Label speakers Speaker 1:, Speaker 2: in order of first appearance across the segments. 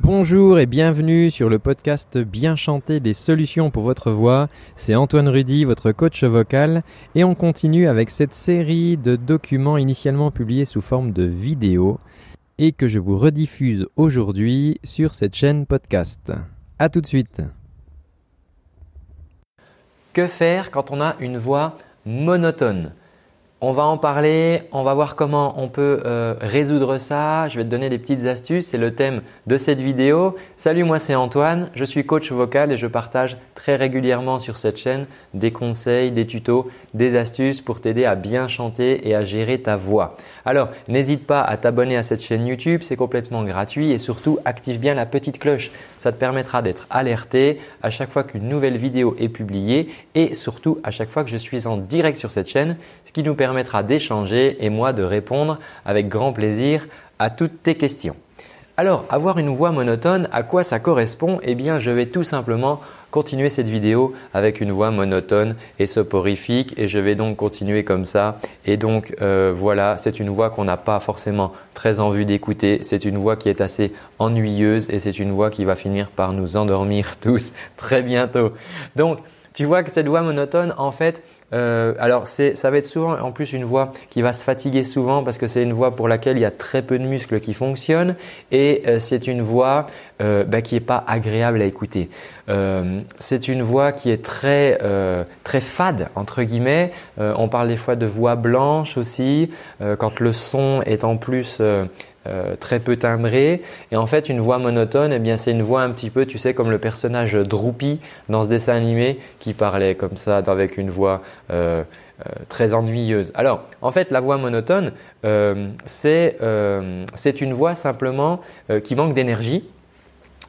Speaker 1: Bonjour et bienvenue sur le podcast Bien chanter des solutions pour votre voix. C'est Antoine Rudy, votre coach vocal, et on continue avec cette série de documents initialement publiés sous forme de vidéo et que je vous rediffuse aujourd'hui sur cette chaîne podcast. A tout de suite.
Speaker 2: Que faire quand on a une voix monotone? On va en parler, on va voir comment on peut euh, résoudre ça. Je vais te donner des petites astuces, c'est le thème de cette vidéo. Salut, moi c'est Antoine, je suis coach vocal et je partage très régulièrement sur cette chaîne des conseils, des tutos, des astuces pour t'aider à bien chanter et à gérer ta voix. Alors, n'hésite pas à t'abonner à cette chaîne YouTube, c'est complètement gratuit et surtout active bien la petite cloche. Ça te permettra d'être alerté à chaque fois qu'une nouvelle vidéo est publiée et surtout à chaque fois que je suis en direct sur cette chaîne, ce qui nous permettra d'échanger et moi de répondre avec grand plaisir à toutes tes questions. Alors, avoir une voix monotone, à quoi ça correspond? Eh bien, je vais tout simplement continuer cette vidéo avec une voix monotone et soporifique et je vais donc continuer comme ça. Et donc euh, voilà, c'est une voix qu'on n'a pas forcément très envie d'écouter. C'est une voix qui est assez ennuyeuse et c'est une voix qui va finir par nous endormir tous très bientôt. Donc tu vois que cette voix monotone, en fait, euh, alors ça va être souvent en plus une voix qui va se fatiguer souvent parce que c'est une voix pour laquelle il y a très peu de muscles qui fonctionnent et euh, c'est une voix euh, bah, qui n'est pas agréable à écouter. c'est une voix qui est très très fade entre guillemets. on parle des fois de voix blanche aussi quand le son est en plus euh, très peu timbré. Et en fait, une voix monotone, eh bien, c'est une voix un petit peu, tu sais, comme le personnage Droopy dans ce dessin animé qui parlait comme ça, avec une voix euh, euh, très ennuyeuse. Alors, en fait, la voix monotone, c'est une voix simplement qui manque d'énergie.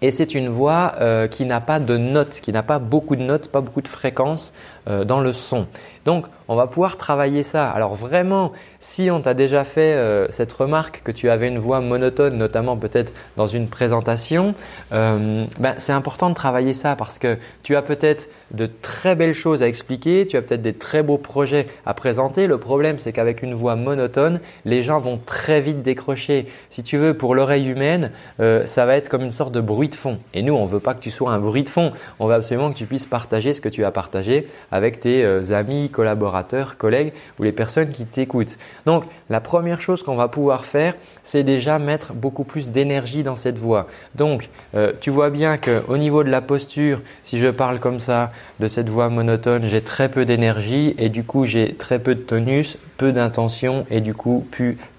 Speaker 2: Et c'est une voix qui n'a pas de notes, qui n'a pas beaucoup de notes, pas beaucoup de fréquences dans le son. Donc, on va pouvoir travailler ça. Alors vraiment, si on t'a déjà fait euh, cette remarque que tu avais une voix monotone, notamment peut-être dans une présentation, euh, ben, c'est important de travailler ça parce que tu as peut-être de très belles choses à expliquer, tu as peut-être des très beaux projets à présenter. Le problème, c'est qu'avec une voix monotone, les gens vont très vite décrocher. Si tu veux, pour l'oreille humaine, euh, ça va être comme une sorte de bruit fond. Et nous, on veut pas que tu sois un bruit de fond. On veut absolument que tu puisses partager ce que tu as partagé avec tes amis, collaborateurs collègues ou les personnes qui t'écoutent. Donc la première chose qu'on va pouvoir faire, c'est déjà mettre beaucoup plus d'énergie dans cette voix. Donc euh, tu vois bien qu'au niveau de la posture, si je parle comme ça de cette voix monotone, j'ai très peu d'énergie et du coup j'ai très peu de tonus, peu d'intention et du coup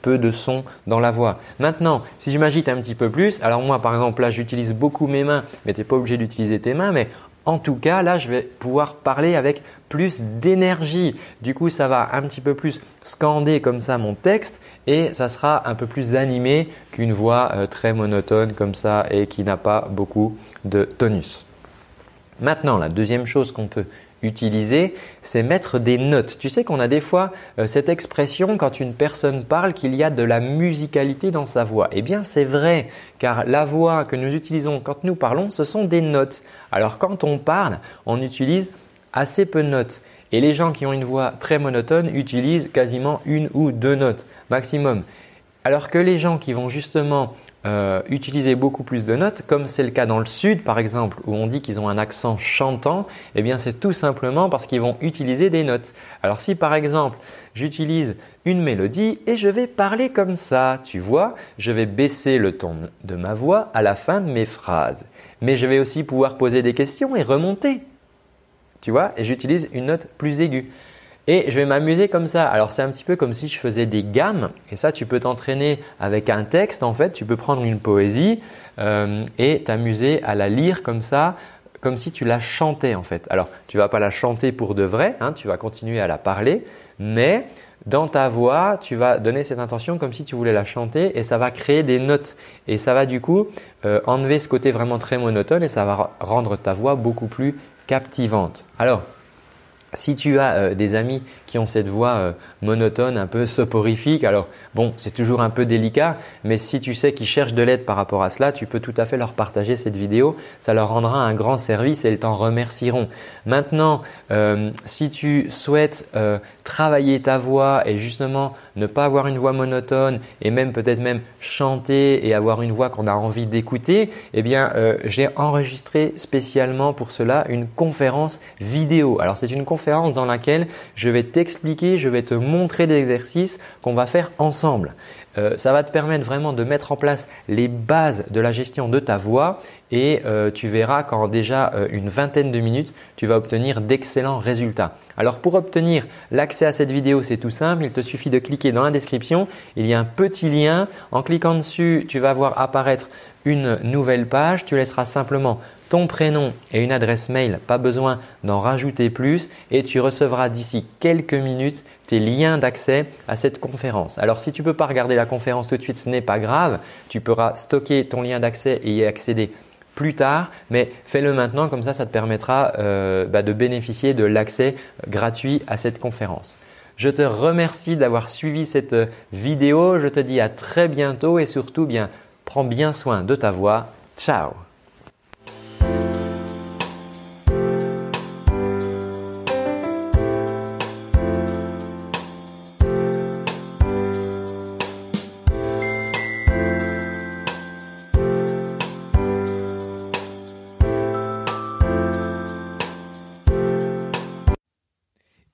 Speaker 2: peu de son dans la voix. Maintenant, si je m'agite un petit peu plus, alors moi par exemple là j'utilise beaucoup mes mains, mais tu n'es pas obligé d'utiliser tes mains, mais en tout cas, là, je vais pouvoir parler avec plus d'énergie. Du coup, ça va un petit peu plus scander comme ça mon texte et ça sera un peu plus animé qu'une voix euh, très monotone comme ça et qui n'a pas beaucoup de tonus. Maintenant, la deuxième chose qu'on peut utiliser, c'est mettre des notes. Tu sais qu'on a des fois euh, cette expression quand une personne parle qu'il y a de la musicalité dans sa voix. Eh bien, c'est vrai, car la voix que nous utilisons quand nous parlons, ce sont des notes. Alors quand on parle, on utilise assez peu de notes. Et les gens qui ont une voix très monotone utilisent quasiment une ou deux notes maximum. Alors que les gens qui vont justement euh, utiliser beaucoup plus de notes, comme c'est le cas dans le sud par exemple, où on dit qu'ils ont un accent chantant, eh bien c'est tout simplement parce qu'ils vont utiliser des notes. Alors si par exemple j'utilise une mélodie et je vais parler comme ça, tu vois, je vais baisser le ton de ma voix à la fin de mes phrases. Mais je vais aussi pouvoir poser des questions et remonter. Tu vois, et j'utilise une note plus aiguë. Et je vais m'amuser comme ça. Alors c'est un petit peu comme si je faisais des gammes. Et ça, tu peux t'entraîner avec un texte. En fait, tu peux prendre une poésie euh, et t'amuser à la lire comme ça, comme si tu la chantais en fait. Alors tu vas pas la chanter pour de vrai. Hein, tu vas continuer à la parler, mais dans ta voix, tu vas donner cette intention comme si tu voulais la chanter et ça va créer des notes. Et ça va du coup euh, enlever ce côté vraiment très monotone et ça va rendre ta voix beaucoup plus captivante. Alors, Si tu as euh, des amis qui ont cette voix euh, monotone, un peu soporifique, alors bon, c'est toujours un peu délicat, mais si tu sais qu'ils cherchent de l'aide par rapport à cela, tu peux tout à fait leur partager cette vidéo. Ça leur rendra un grand service et ils t'en remercieront. Maintenant, euh, si tu souhaites travailler ta voix et justement ne pas avoir une voix monotone et même peut-être même chanter et avoir une voix qu'on a envie d'écouter, eh bien, j'ai enregistré spécialement pour cela une conférence vidéo. Alors, c'est une dans laquelle je vais t'expliquer, je vais te montrer des exercices qu'on va faire ensemble. Euh, ça va te permettre vraiment de mettre en place les bases de la gestion de ta voix et euh, tu verras qu'en déjà euh, une vingtaine de minutes, tu vas obtenir d'excellents résultats. Alors pour obtenir l'accès à cette vidéo, c'est tout simple, il te suffit de cliquer dans la description, il y a un petit lien, en cliquant dessus, tu vas voir apparaître une nouvelle page, tu laisseras simplement ton prénom et une adresse mail, pas besoin d'en rajouter plus et tu recevras d'ici quelques minutes tes liens d'accès à cette conférence. Alors si tu ne peux pas regarder la conférence tout de suite, ce n'est pas grave, tu pourras stocker ton lien d'accès et y accéder plus tard, mais fais-le maintenant, comme ça, ça te permettra euh, bah, de bénéficier de l'accès gratuit à cette conférence. Je te remercie d'avoir suivi cette vidéo, je te dis à très bientôt et surtout bien, prends bien soin de ta voix. Ciao